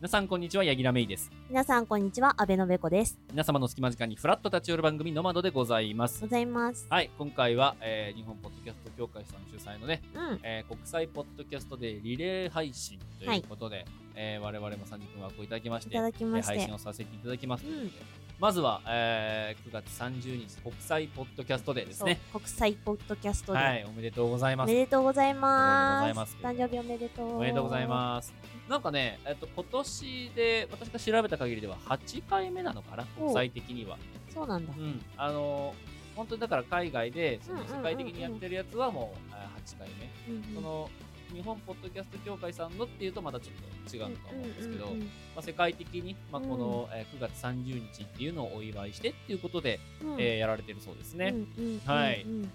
皆さんこんにちは、柳楽芽衣です。皆さん、こんにちは。安倍のべこです。皆様の隙間時間にフラット立ち寄る番組、ノマドでございますご。ざいます。はい、今回は、えー日本ポッドキャスト協会さん主催のね、うん。えー国際ポッドキャストでリレー配信ということで、えー我々も30分枠をいただきまして、いただきましてえー配信をさせていただきますというこまずは、えー9月30日、国際ポッドキャストデーですね。そう。国際ポッドキャストで。はい、おめでとうございますおめ。でとうございます。おめでとうござい誕生日おめでとう。おめでとうございます。なんかね、えっと、今年で、私が調べた限りでは8回目なのかな、お国際的には。す。そうなんだう。ん。あの、本当にだから海外で、そのうんうんうんうん世界的にやってるやつはもうあ8回目。うんうんその、日本ポッドキャスト協会さんのっていうとまたちょっと違うと思うんですけど、うんうんまあ、世界的に、まあ、うんこの、えー9月30日っていうのをお祝いしてっていうことで、うんうんえーやられてるそうですね。うんうんうんはいうん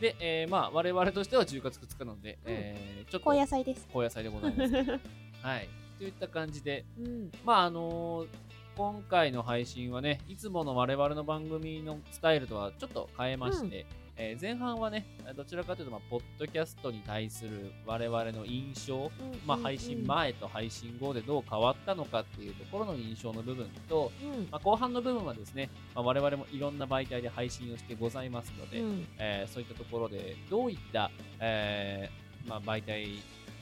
で、えーまあ、我々としては10月2日なので、えーちょっと高野菜です。高野菜でございます。はい。といった感じで、うん。まああのー今回の配信はね、いつもの我々の番組のスタイルとはちょっと変えまして、えー前半はね、どちらかというと、まあ、ポッドキャストに対する我々の印象、まあ、配信前と配信後でどう変わったのかっていうところの印象の部分と、うん。まあ、後半の部分はですね、まあ、我々もいろんな媒体で配信をしてございますので、うんえーそういったところでどういった、えーまあ、媒体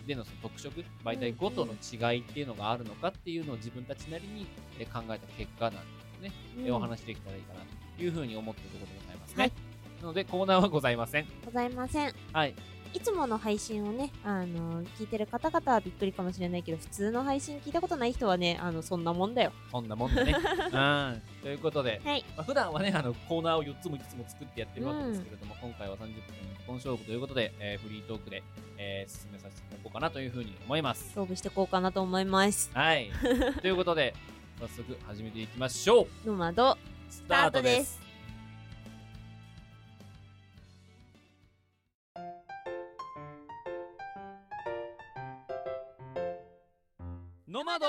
でのその特色媒体ごとの違いっていうのがあるのかっていうのを自分たちなりにえー考えた結果なんですね、えーお話しできたらいいかなというふうに思っているところでございますね、はい。なのでコーナーはございません。ございません。はいいつもの配信をね、あの、聞いてる方々はびっくりかもしれないけど、普通の配信聞いたことない人はね、あの、そんなもんだよ。そんなもんだね うんということで、はい。まあ、普段はねあのコーナーを4つも5つも作ってやってるわけですけれども、今回は30分一本勝負ということで、えーフリートークで、えー進めさせていただこうかなというふうに思います勝負していこうかなと思います。はい。ということで、早速始めていきましょう。ノマド、ススタートです。ノマド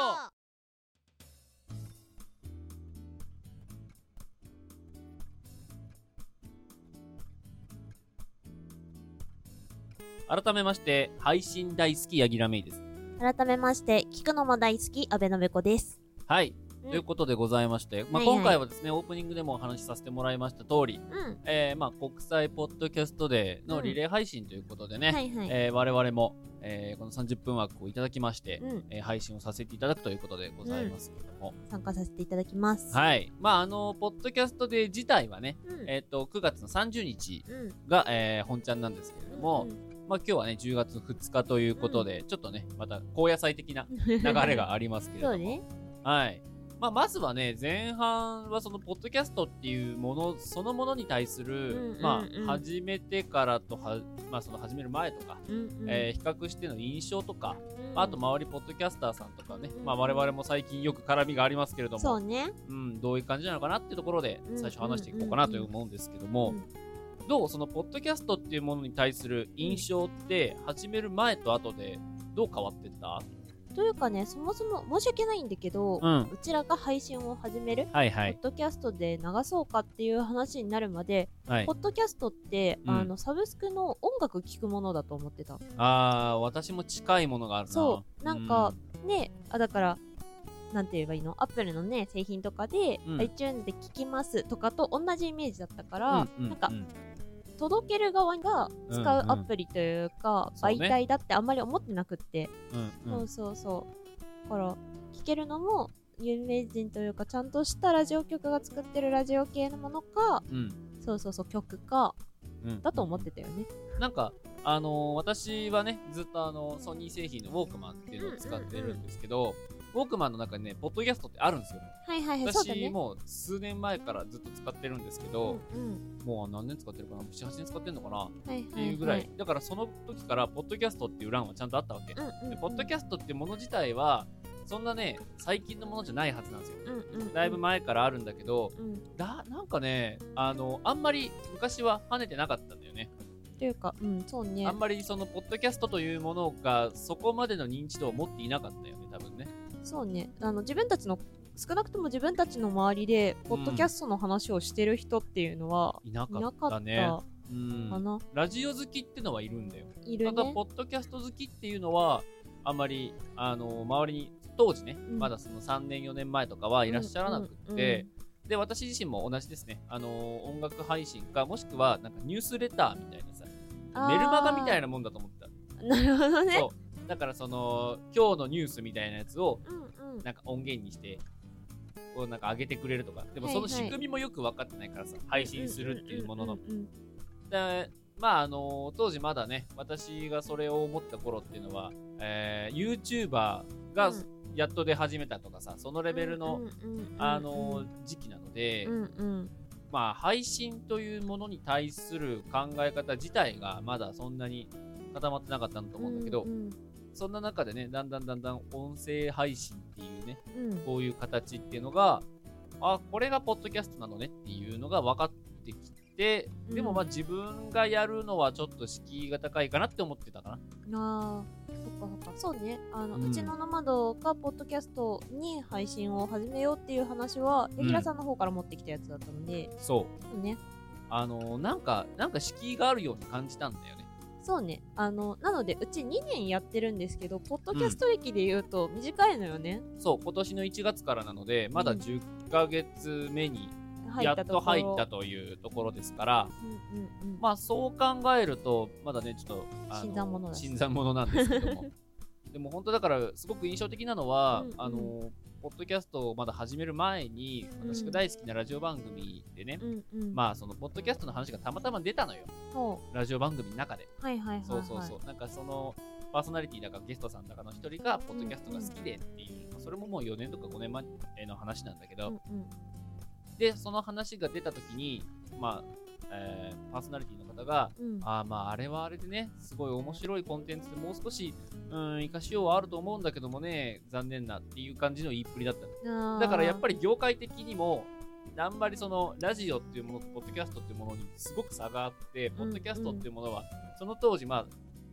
改めまして、配信大好き、柳楽芽衣です。改めまして、聞くのも大好き、安倍のべこです。はい。うんということでございまして、まあ、今回はですね、オープニングでもお話しさせてもらいました通り、うん。えー、まあ、国際ポッドキャストデーのリレー配信ということでね、我々も、えーこの30分枠をいただきまして、うん。えー配信をさせていただくということでございますけれども、参加させていただきます。はい。まあ、あの、ポッドキャストデー自体はね、うん。えっ、と、9月の30日うん。が、えー本ちゃんなんですけれども、うん、まあ、今日はね、10月2日ということで、ちょっとね、また高野菜的な流れがありますけれども、そうね。はい。まあ、まずはね、前半はその、ポッドキャストっていうもの、そのものに対する、うんうんうんまあ、始めてからとは、まあ、その始める前とか、うんうん。えー比較しての印象とか、うん。まああと周りポッドキャスターさんとかね、うん。まあ我々も最近よく絡みがありますけれども、そうね。うん、どういう感じなのかなっていうところでうん。最初話していこうかなと思うんですけども、どう？そのポッドキャストっていうものに対する印象って始める前と後でどう変わってった？というかね、そもそも申し訳ないんだけど、うん。うちらが配信を始める、はいはい。ポッドキャストで流そうかっていう話になるまで、はいポ。ッドキャストって、うんあの、サブスクの音楽聴くものだと思ってた。あー、私も近いものがあるな。そうなんかね、あ、だから、なんて言えばいいの？アップルのね、製品とかで、うん iTunes で聴きますとかと同じイメージだったかうん、ら、うんなんかう、ん届ける側が使うアプリというか、媒体だってあんまり思ってなくって、そうそうそう。だから、聞けるのも、有名人というか、ちゃんとしたラジオ局が作ってるラジオ系のものか、うん。そうそうそう、曲か、うん。だと思ってたよね。なんか、あのー私はね、ずっとあの、ソニー製品のウォークマンっていうのを使ってるんですけど、ウォークマンの中にね、ポッドキャストってあるんですよ。はいはいはい、私ね。もう数年前からずっと使ってるんですけど、うんうん、もう何年使ってるかな ?7、8年使ってんのかな？っはいはい、はい。ていうぐらい。だからその時から、ポッドキャストっていう欄はちゃんとあったわけ。うんうんうん、でポッドキャストってもの自体は、そんなね、最近のものじゃないはずなんですよ。うんうんうん、だいぶ前からあるんだけど、うん。だ、なんかね、あの、あんまり昔は跳ねてなかったんだよね。というか、うん、そうねあん。まりその、ポッドキャストというものが、そこまでの認知度を持っていなかったよね、多分ね。そうね。あの、自分たちの、少なくとも自分たちの周りで、ポッドキャストの話をしてる人っていうのは、いないかなかったね。うん。ラジオ好きってのはいるんだよ。いるただ、ねポ。ッドキャスト好きっていうのは、あんまり、あの、周りに当時ね、うんまだその3年4年前とかはいらっしゃらなくって、うんうんで私自身も同じですね、あのー音楽配信かもしくはなんかニュースレターみたいなさメルマガみたいなもんだと思ってたうんなるほどねだからその今日のニュースみたいなやつをうんうん。なんか音源にしてこうなんか上げてくれるとか。でもその仕組みもよく分かってないからさ、配信するっていうものの。んんうんでまああの当時まだね私がそれを思った頃っていうのは、えー、YouTuber がうん。やっと出始めたとかさそのレベルの、うんうんうんあの時期なので、うんうん。まあ配信というものに対する考え方自体がまだそんなに固まってなかったんだと思うんだけど、うんそんな中でねだんだんだんだん音声配信っていうねうん。うんこういう形っていうのがあこれがポッドキャストなのねっていうのが分かってきてでもまあ自分がやるのはちょっと敷居が高いかなって思ってたかな。あーそっかそっか。そうね。あの、ううんちのノマドがポッドキャストに配信を始めようっていう話はん。レギュラーさんの方から持ってきたやつだったので、そう。そうね。あのなんかなんか敷居があるように感じたんだよね。そうね。あのなのでうち2年やってるんですけどポッドキャスト歴で言うと短いのよね、そう今年の1月からなのでまだうん。10ヶ月目に入やっと入ったというところですから、うんうんうん。まあそう考えると、まだね、ちょっと、新参者新参者なんですけども。でも本当だから、すごく印象的なのは、うんうん。あの、ポッドキャストをまだ始める前に、うん私が大好きなラジオ番組でね、うんうん。まあその、ポッドキャストの話がたまたま出たのよ。そラジオ番組の中で。うはいはいはい、はい、そうそうそう。なんかその、パーソナリティだかゲストさんだかの一人が、ポッドキャストが好きでっていう、それももう4年とか5年前の話なんだけど、うんうん。で、その話が出た時に、まあ、えーパーソナリティの方が、うん。あーまああれはあれでね、すごい面白いコンテンツでもう少し、うん、生かしようはあると思うんだけどもね、残念なっていう感じの言いっぷりだった。の。だからやっぱりり業界的にも、あんまりそのラジオっていうものとポッドキャストっていうものにすごく差があって、ポッドキャストっていうものは、その当時、まあ、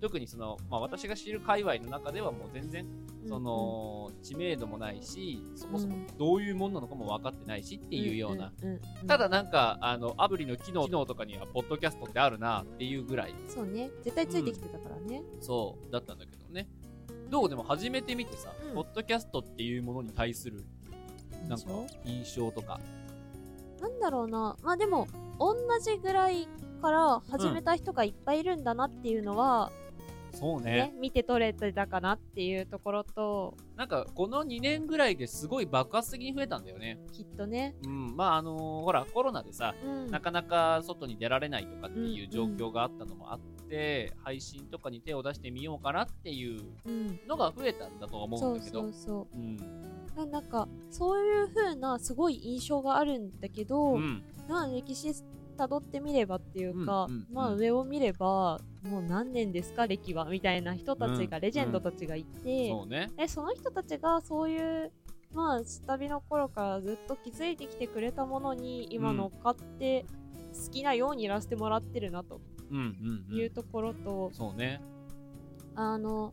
特にその、まあ、私が知る界隈の中ではもう全然その、知名度もないしそもそもどういうもんなのかも分かってないしっていうような、、んんんうんただなんかあのアプリの機能機能とかにはポッドキャストってあるなっていうぐらい。そうね。絶対ついてきてたからね、そうだったんだけどね。どうでも始めてみてさ、うん。ポッドキャストっていうものに対するなんか印象とか。なんだろうな。まあでも同じぐらいから始めた人がいっぱいいるんだなっていうのは、そうね。ね見て取れてたかなっていうところと。なんかこの2年ぐらいですごい爆発的に増えたんだよね。きっとね、うん。まああのほらコロナでさうん、なかなか外に出られないとかっていう状うん況があったのもあって、配信とかに手を出してみようかなっていううん、のが増えたんだとは思そううんだけど。そうそうんう。ななんかそういう風なすごい印象があるんだけど、うん。まあ歴史辿ってみればっていうか、まあ上を見ればもう何年ですか歴はみたいな人たちが、うんレジェンドたちがいて、そうね。でその人たちがそういうまあ下火の頃からずっと築いてきてくれたものに今乗っかって好きなようにやらせてもらってるなというところと、そうね。あの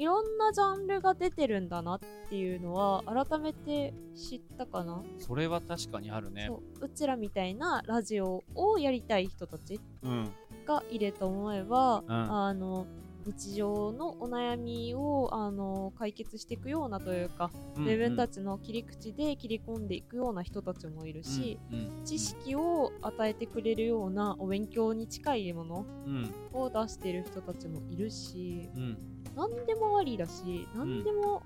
いろんなジャンルが出てるんだなっていうのは改めて知ったかな、それは確かにあるね。そう。うちらみたいなラジオをやりたい人たちうん。がいると思えば、うん。あの日常のお悩みをあの解決していくようなというか、自分たちちの切り口で切り込んでいくような人たちもいるし、うん。知識を与えてくれるようなお勉強に近いものうん。を出してる人たちもいるしうん何でもありだし何でも、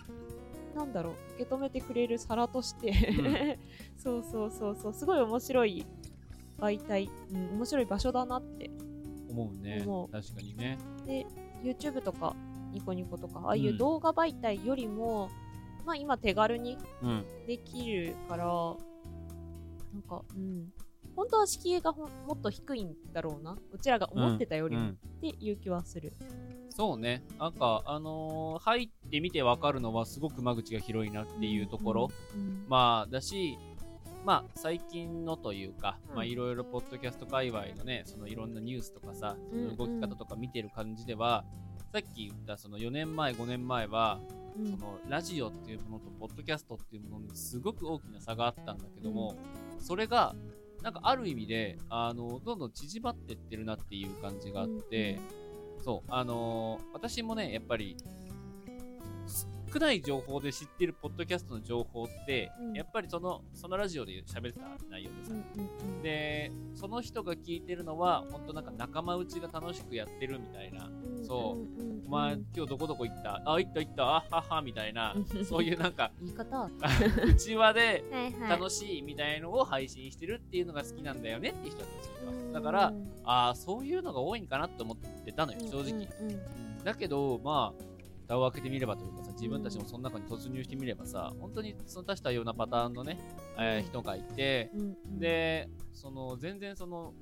なんだろう受け止めてくれる皿として、そうそうそうそうすごい面白い媒体、うん、面白い場所だなって思うね。思う。確かにね。で YouTube とかニコニコとかああいううん。動画媒体よりも、まあ今手軽にうん。できるからなんかうん。本当は敷居がもっと低いんだろうな。うちらが思ってたよりも、うん。っていう気はするそうね。なんかあのー入ってみてわかるのはすごく間口が広いなっていうところ、うんまあだしまあ最近のというか、うん。まあいろいろポッドキャスト界隈のねそのいろんなニュースとかさその動き方とか見てる感じでは、さっき言ったその4年前5年前は、うん。そのラジオっていうものとポッドキャストっていうものにすごく大きな差があったんだけども、それがなんかある意味であのどんどん縮まってってるなっていう感じがあって、そうあのー私もねやっぱり少ない情報で知ってるポッドキャストの情報って、うん。やっぱりそのそのラジオで喋ってた内容でさ、うんうんうん。でその人が聞いてるのは本当なんか仲間内が楽しくやってるみたいな。そうんんん。お前今日どこどこ行った？あ行った行った。あははみたいな。そういうなんか言い方。は内輪で楽しいみたいのを配信してるっていうのが好きなんだよねっていう人たちがいます。だからああそういうのが多いんかなって思ってたのよ正直、うんうん。うん。だけどまあ蓋を開けてみればというかさ自分たちもその中に突入してみればさ本当にその多種多様なパターンのね、えー人がいてでその全然その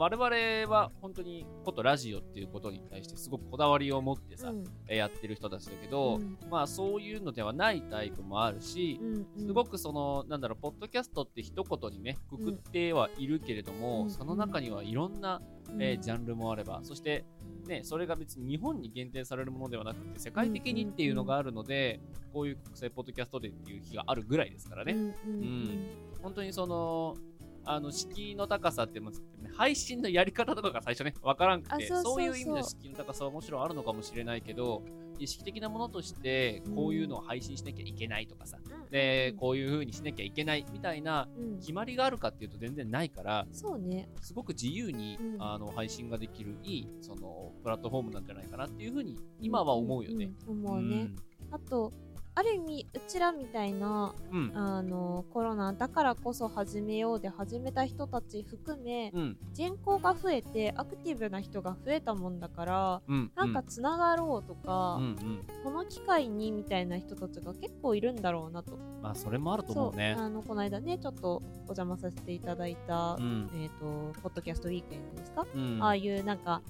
我々は本当にことラジオっていうことに対してすごくこだわりを持ってさ、うん。えーやってる人たちだけど、うん。まあそういうのではないタイプもあるし、うん。うんすごくそのなんだろうポッドキャストって一言にねくくってはいるけれども、うん。その中にはいろんな、えージャャンルもあればそしてねそれが別に日本に限定されるものではなくて世界的にっていうのがあるので、こういう国際ポッドキャストデーっていう日があるぐらいですからね、うん。本当にそのあの敷居の高さっても配信のやり方とかが最初ね分からんくてあそういう意味で敷居の高さはもちろんあるのかもしれないけど意識的なものとしてこういうのを配信しなきゃいけないとかさ、うん。でこういう風にしなきゃいけないみたいなうん。決まりがあるかっていうと全然ないからそうね。すごく自由に、うん。あの配信ができるいいそのプラットフォームなんじゃないかなっていう風に今は思うよね。思うね。あとある意味うちらみたいなうん。あのコロナだからこそ始めようで始めた人たち含めうん。人口が増えてアクティブな人が増えたもんだからうん。なんかつながろうとか、うんうん。この機会にみたいな人たちが結構いるんだろうなとまあそれもあると思うね。あのこの間ねちょっとお邪魔させていただいた、うん。えっ、とポッドキャストウィークエンドですか、うん。ああいうなんか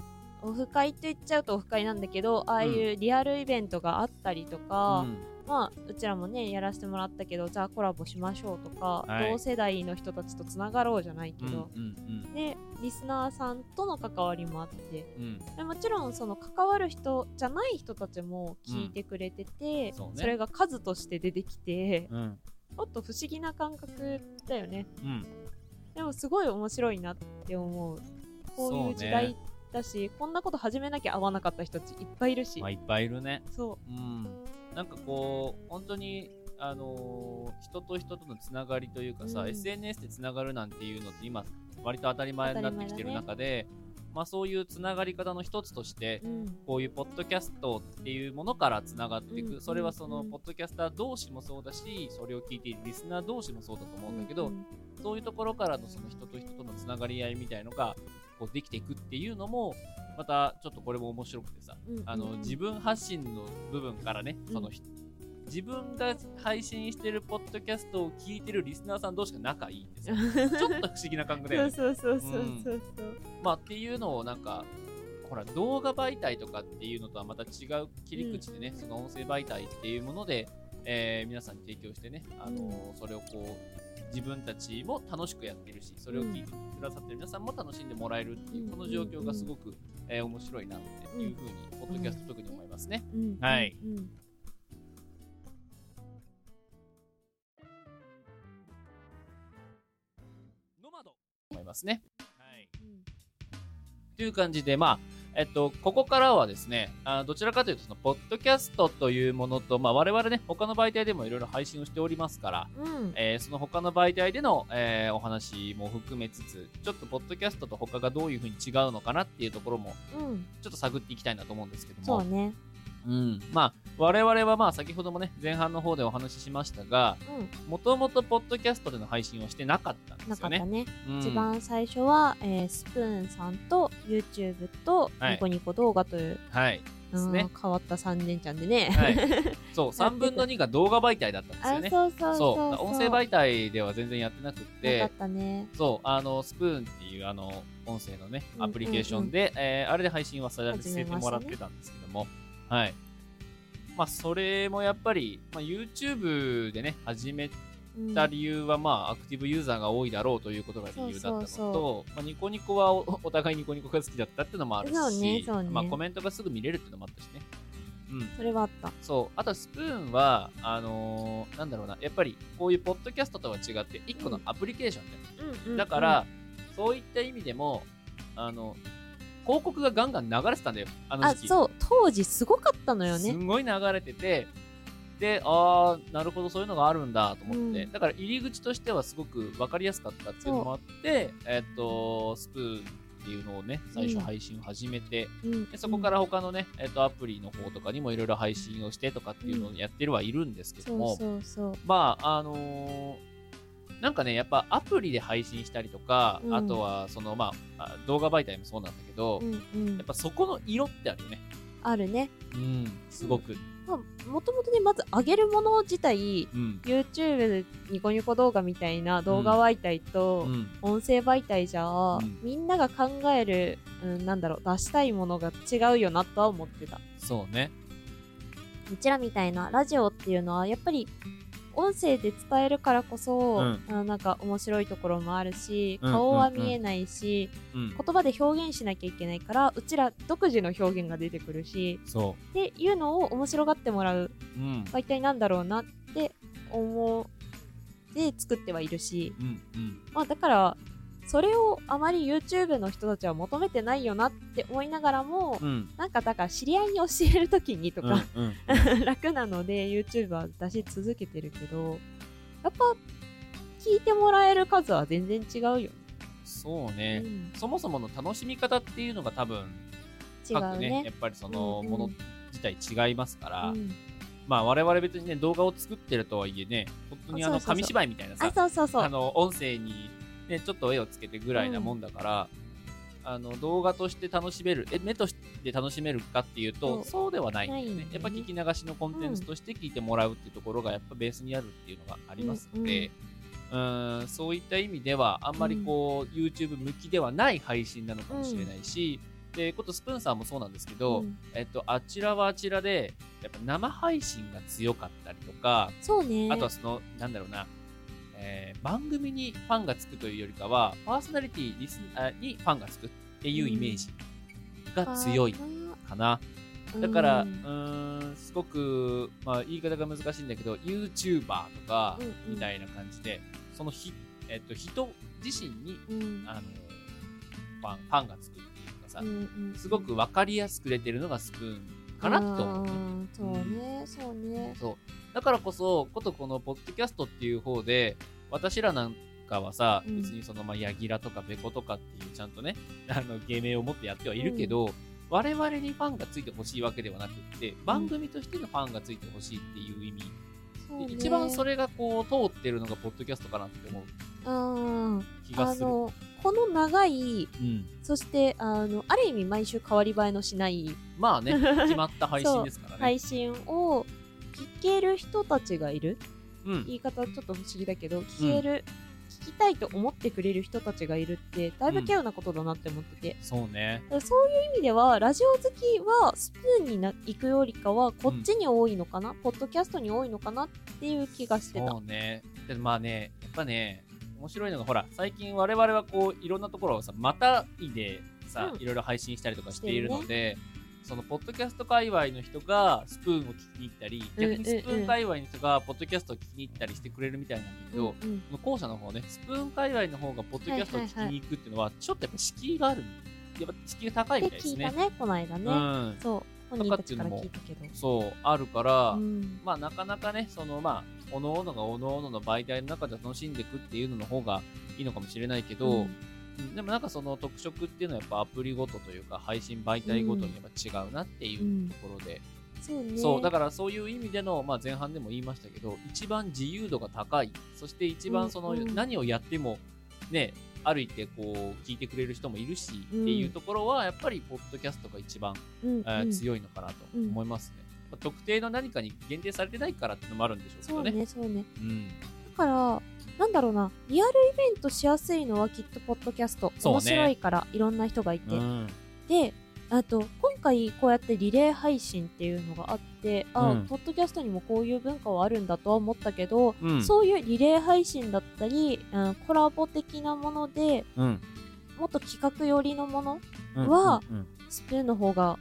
オフ会と言っちゃうとオフ会なんだけどああいうリアルイベントがあったりとか、うんまあうちらもねやらせてもらったけどじゃあコラボしましょうとか、はい。同世代の人たちとつながろうじゃないけうんど、うん。でリスナーさんとの関わりもあってうん。うんでもちろんその関わる人じゃない人たちも聞いてくれてて、そうね。れが数として出てきてうん。ちょっと不思議な感覚だよね。うん。でもすごい面白いなって思う。こういう時代だし、こんなこと始めなきゃ合わなかった人たちいっぱいいるし、まあいっぱいいるね。そうんなんかこう本当にあのー人と人とのつながりというかさ、うん。SNS でつながるなんていうのって今割と当たり前になってきてる中で、まあそういうつながり方の一つとしてう、うん、こういうポッドキャストっていうものからつながっていく、うん。それはそのうん。ポッドキャスター同士もそうだしそれを聞いているリスナー同士もそうだと思うんだけど、うん。そういうところからのその人と人とのつながり合いみたいのがこうできていくっていうのもまたちょっとこれも面白くてさ、うん。あの自分発信の部分からね、うん。そのひ自分が配信してるポッドキャストを聞いてるリスナーさん同士が仲いいんですよ。ちょっと不思議な感覚だよね。そうそうそうそうそう。そう、まあっていうのをなんかほら動画媒体とかっていうのとはまた違う切り口でね、その音声媒体っていうもので、えー皆さんに提供してね、あのーそれをこう自分たちも楽しくやってるしそれを聞いてくださってる皆さんも楽しんでもらえるっていう、うん。この状況がすごく、えー面白いなっていうふうに、ポッドキャスト特に思いますね。うん。はい。うん。うん。ノマド思いますね。はいうん。という感じで、まあ、えっと、ここからはですね、あどちらかというと、その、ポッドキャストというものと、まあ、我々ね、他の媒体でもいろいろ配信をしておりますから、うん。えーその他の媒体での、えーお話も含めつつ、ちょっと、ポッドキャストと他がどういうふうに違うのかなっていうところも、うん。ちょっと探っていきたいなと思うんですけども、そうねうん。まあ、我々はまあ、先ほどもね、前半の方でお話ししましたが、うん。もともとポッドキャストでの配信をしてなかったんでなすよね。かったね、うん。一番最初は、えースプーンさんと YouTube とはい。ニコニコ動画という、はい。ですね。うん変わった3年ちゃんでね、はい。そう、3分の2が動画媒体だったんですあよね。そうそうそうそう音声媒体では全然やってなくてね。そうあのスプーンっていうあの音声のねうんアプリケーションで、えーあれで配信はさ始せてもらってたんですけども、はい。まあそれもやっぱり、まあ、YouTube でね始めうん。た理由は、まあアクティブユーザーが多いだろうということが理由だったのとまあ、ニコニコはお お互いニコニコが好きだったっていうのもあるしねね。まあ、コメントがすぐ見れるっていうのもあったしね。うん。それはあった。そう。あと、スプーンは、あのーなんだろうな、やっぱり、こういうポッドキャストとは違って、一個のアプリケーションで、うんうん。だから、そういった意味でも、あの、広告がガンガン流れてたんだよ、あのあ時。期。そう。当時すごかったのよすね。んごい流れてて、でああなるほどそういうのがあるんだと思って、うん。だから入り口としてはすごく分かりやすかったっていうのもあってえっとスプーンっていうのをね最初うん配信を始めて、うん。でそこから他のね、えっとアプリの方とかにもいろいろ配信をしてとかっていうのをやってるはいるんですけどそうも、そうそう。まああのーなんかねやっぱアプリで配信したりとか、うん。あとはそのまああ動画媒体もそうなんだけど、うんうん。やっぱそこの色ってあるよね。あるね。うんすごく。まあもともとねまず上げるもの自体うん。YouTube ニコニコ動画みたいな動画媒体とうん。音声媒体じゃ、ん。みんなが考える、うん、なんだろう出したいものが違うよなとは思ってた。そうね。うちらみたいなラジオっていうのはやっぱり音声で伝えるからこそ、うん。あなんか面白いところもあるしうん顔は見えないし、うん言葉で表現しなきゃいけないからうちら独自の表現が出てくるしそっていうのを面白がってもらうううん。媒体なんだろうなって思って作ってはいるし、うんうん。まあ、だからそれをあまり YouTube の人たちは求めてないよなって思いながらも、うん。なんかだから知り合いに教えるときにとか、うんうん 楽なので YouTube は出し続けてるけどやっぱ聞いてもらえる数は全然違うよね、そうね、うん。そもそもの楽しみ方っていうのが多分違各ね。うねやっぱりそのうんうん。もの自体違いますから、うん。まあ我々別にね動画を作ってるとはいえね本当にあの紙芝居みたいなさあそうそうそう。あの音声に、ね、ちょっと絵をつけてぐらいなもんだから、あの動画として楽しめるえ目として楽しめるかっていうとそう。ではないんだよね。ね。やっぱ聞き流しのコンテンツとして聞いてもらうっていうところがやっぱベースにあるっていうのがありますので、うーん。そういった意味ではあんまりこう、YouTube 向きではない配信なのかもしれないし、でことスプーンさんもそうなんですけど、うん。えっと、あちらはあちらでやっぱ生配信が強かったりとか、そうね。あとはその、なんだろうな、えー番組にファンがつくというよりかは、パーソナリティリスあにファンがつくっていうイメージが強いかな。だから、ううんーん、すごく、まあ、言い方が難しいんだけど、YouTuber とかうんうんみたいな感じで、そのひ、えっと、人自身に、うんあの、ファン、ファンがつくっていうかさ、うんうんすごく分かりやすく出てるのがスプーンかなと思うね。うんそうねそうねそう。だからこそ、ことこのポッドキャストっていう方で、私らなんかはさ、うん別にその、まあ、ヤギラとかベコとかっていうちゃんとね、あの、芸名を持ってやってはいるけど、我々にファンがついてほしいわけではなくって、番組としてのファンがついてほしいっていう意味。そうねで一番それがこう、通ってるのがポッドキャストかなって思ううん気がする。あのこの長いうん。そしてあのある意味毎週変わり映えのしないまあね、決まった配信ですからね。配信を聞ける人たちがいる？うん。言い方ちょっと不思議だけど聞ける、聞きたいと思ってくれる人たちがいるってだいぶ稀有なことだなって思ってて、そうね。だからそういう意味ではラジオ好きはスプーンにな行くよりかはこっちに多いのかな、ポッドキャストに多いのかなっていう気がしてた。そうね。でまあね、やっぱね、面白いのが、ほら、最近我々はこう、いろんなところをさ、またいでさ、うん。いろいろ配信したりとかしているので、その、ポッドキャスト界隈の人がスプーンを聞きに行ったり、逆にスプーン界隈の人がポッドキャストを聞きに行ったりしてくれるみたいなんだけど、うんうん後者の方ね、スプーン界隈の方がポッドキャストを聞きに行くっていうのは、ちょっとやっぱ敷居がある。やっぱ敷居が高いでみたいですね。聞いたねこの間ね、うん。そう本人たちから聞いたけどそう、あるから、うんまあなかなかね、そのまあ、おのおのがおのおのの媒体の中で楽しんでいくっていうのの方がいいのかもしれないけど、うんうんでもなんかその特色っていうのはやっぱアプリごとというか配信媒体ごとにやっぱ違うなっていうところで、そうね。そう、だからそういう意味での、まあ前半でも言いましたけど、一番自由度が高い、そして一番そのうん。うん何をやってもね、歩いてこう聞いてくれる人もいるし、うん。っていうところはやっぱりポッドキャストが一番うんえーうん。強いのかなと思いますね。まあ特定の何かに限定されてないからっていうのもあるんでしょうけそうどね。ねそうね。うん、だからなんだろうなリアルイベントしやすいのはきっとポッドキャスト、面白いからいろんな人がいて、うん。であと今回こうやってリレー配信っていうのがあってあ、うん。ポッドキャストにもこういう文化はあるんだとは思ったけど、うん。そういうリレー配信だったり、うん、コラボ的なものでうん。もっと企画寄りのものうんはスプーンの方が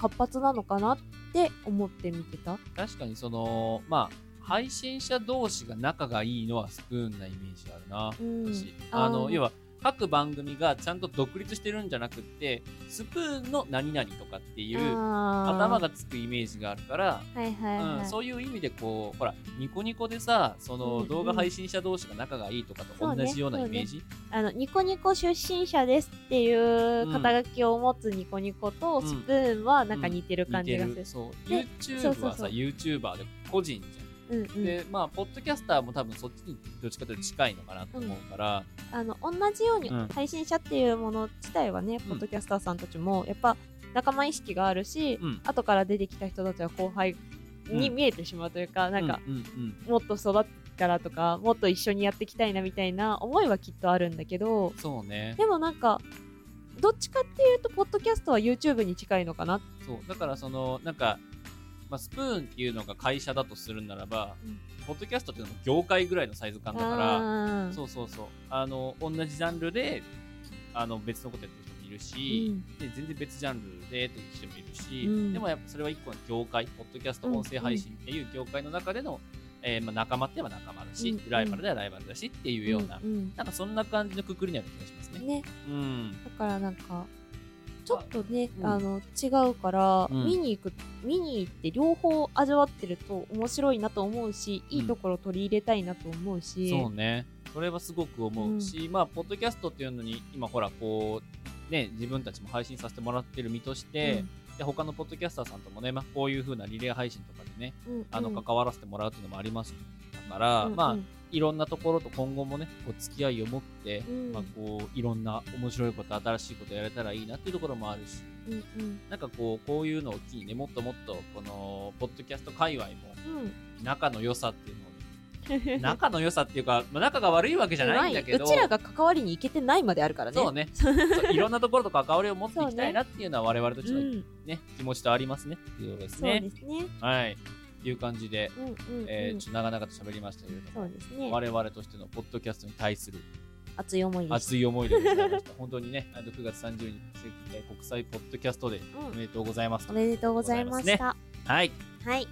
活発なのかなって思って見てた。確かにそのまあ配信者同士が仲がいいのはスプーンなイメージあるな。うん。私。あのー要は各番組がちゃんと独立してるんじゃなくってスプーンの何々とかっていう頭ががつくイメージがあるから、はいはいはい、うん、そういう意味でこうほらニコニコでさそうんうん。の動画配信者同士が仲がいいとかと同じようなイメージ？あのニコニコ出身者ですっていう肩書きを持つニコニコとうん。スプーンはなんか似てる感じがする。似てる。そう。で YouTube そうそうそう。はさ YouTuber で個人じゃんうんうん。でまあポッドキャスターも多分そっちにどっちかというと近いのかなと思うから、あの同じようにうん。配信者っていうもの自体はね、ポッドキャスターさんたちもやっぱ仲間意識があるし、うん。後から出てきた人たちは後輩にうん。見えてしまうというか、なんかうんうん。もっと育ったらとかもっと一緒にやっていきたいなみたいな思いはきっとあるんだけどそうね。でもなんかどっちかっていうとポッドキャストは YouTube に近いのかな。そう。だからそのなんか、まあ、スプーンっていうのが会社だとするならば、うん。ポッドキャストっていうのも業界ぐらいのサイズ感だからそうそうそう。あの同じジャンルであの別のことやってる人もいるし、で全然別ジャンルでっていう人もいるし、うん。でもやっぱそれは一個の業界ポッドキャスト音声配信っていう業界の中での、えーまあ、仲間って言えば仲間だし、うん。ライバルではライバルだしっていうような、ん。ん。なんかそんな感じのくくりになる気がしますね。ね。うん。だからなんかちょっとね、うん。あの違うから、うん。見に行く見に行って両方味わってると面白いなと思うしいいところ取り入れたいなと思うし、そうね。それはすごく思うし、まあ、ポッドキャストっていうのに、今ほら、こう、ね、自分たちも配信させてもらってる身として、で他のポッドキャスターさんともね、まあ、こういう風なリレー配信とかでね、うんうん。あの、関わらせてもらうっていうのもありますだから、うんうん。まあ、いろんなところと今後もね、こう付き合いを持って、うん。まあ、こう、いろんな面白いこと、新しいことやれたらいいなっていうところもあるし、うんうん。なんかこう、こういうのを機にね、もっともっと、この、ポッドキャスト界隈も、仲の良さっていうのを 仲の良さっていうか、まあ、仲が悪いわけじゃないんだけど、うちらが関わりに行けてないまであるからね。そうね。いろんなところと関わりを持っていきたいなっていうのは我々としての、うん。ね気持ちとありますねっていうことですそうねですね。はいいう感じで、うんうんうん。えーちょっと長々と喋りましたけれども、そうですね。我々としてのポッドキャストに対する熱い思い熱い思いでございました。本当にねあの9月30日、えー国際ポッドキャストでうんおめでとうございますおめでとうございました、はい。はい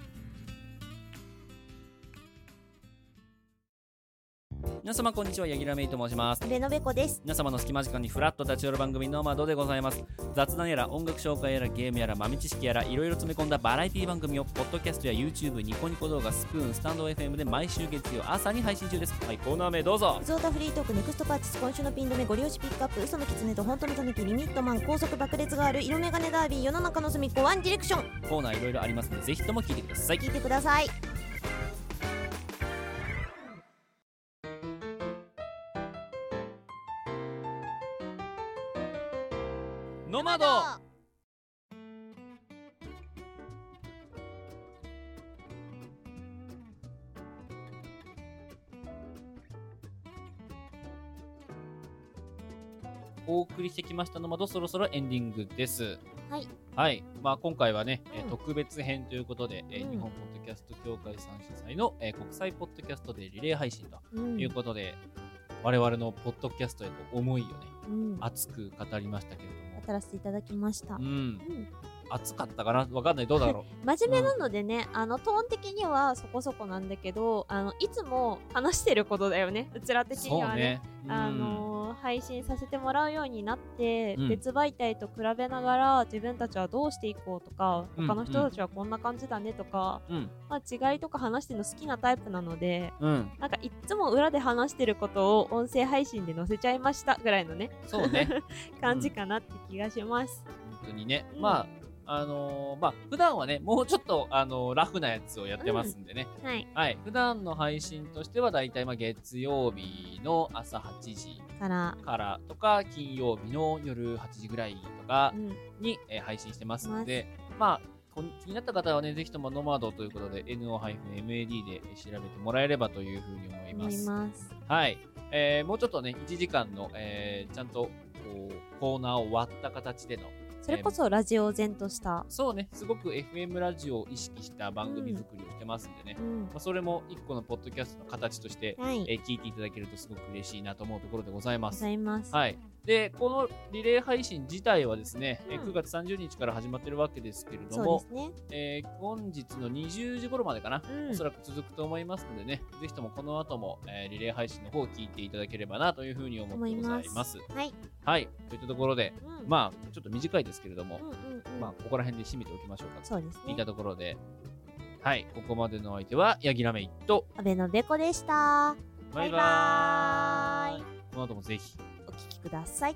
皆様こんにちは柳楽芽衣と申します。レノベコです。皆様の隙間時間にフラッと立ち寄る番組の窓でございます。雑談やら音楽紹介やらゲームやら豆知識やらいろいろ詰め込んだバラエティ番組をポッドキャストや YouTube ニコニコ動画スプーンスタンド FM で毎週月曜朝に配信中です。はいコーナー名どうぞ。ゾータフリートークネクストパーティス今週のピン止めご利用しピックアップ。嘘の狐と本当のタヌキリミットマン高速爆裂がある色眼鏡ダービー世の中の隅っこワンディレクション。コーナーいろいろありますのでぜひとも聞いてください。聞いてくださいノマドお送りしてきましたノマドそろそろエンディングです。はい。はい、まあ、今回はね、えーうん。特別編ということで、えーうん。日本ポッドキャスト協会さん主催の、えー国際ポッドキャストでリレー配信とうん。いうことで、我々のポッドキャストへの思いをねうん。熱く語りましたけれども語らせていただきました、うん。うん。熱かったかな？わかんない。どうだろ 真面目なのでね、あのトーン的にはそこそこなんだけどあのいつも話してることだよね。うちらう的にはね。ね。あのー配信させてもらうようになって、うん。別媒体と比べながら自分たちはどうしていこうとかうん他の人たちはこんな感じだねとか、うん。まあ、違いとか話してるの好きなタイプなのでうん。なんかいっつも裏で話してることを音声配信で載せちゃいましたぐらいのねそうね。感じかなって気がします。本当にね、うん。まああのーまあ普段はねもうちょっとあのーラフなやつをやってますんでね、はい、はい。普段の配信としてはだいたいまあ月曜日の朝8時から、から。とか金曜日の夜8時ぐらいとかうん、に、えー配信してますのでまあ気になった方はねぜひともノマドということで NO-MAD で調べてもらえればというふうに思い思います。ます。はい、えーもうちょっとね1時間の、えーちゃんとこうコーナーを割った形でのそれこそラジオ前とした、そうね、すごく FM ラジオを意識した番組作りをしてますんでね、うん。まあ、それも一個のポッドキャストの形として、はい。えー聞いていただけるとすごく嬉しいなと思うところでございます。ござ。います。はい。で、このリレー配信自体はですね、えーうん9月30日から始まってるわけですけれどもね。えー本日の20時頃までかな、うん。おそらく続くと思いますのでね、ぜひともこの後も、えーリレー配信の方を聞いていただければなというふうに思ってございます。はい。はい。といったところで、うんまあ、ちょっと短いですけれども、まあ、ここら辺で締めておきましょうか。そうですねいったところで、はい。ここまでのお相手は、ヤギラメイと、阿部のべこでしたバイバイ。この後もぜひ、お聞きください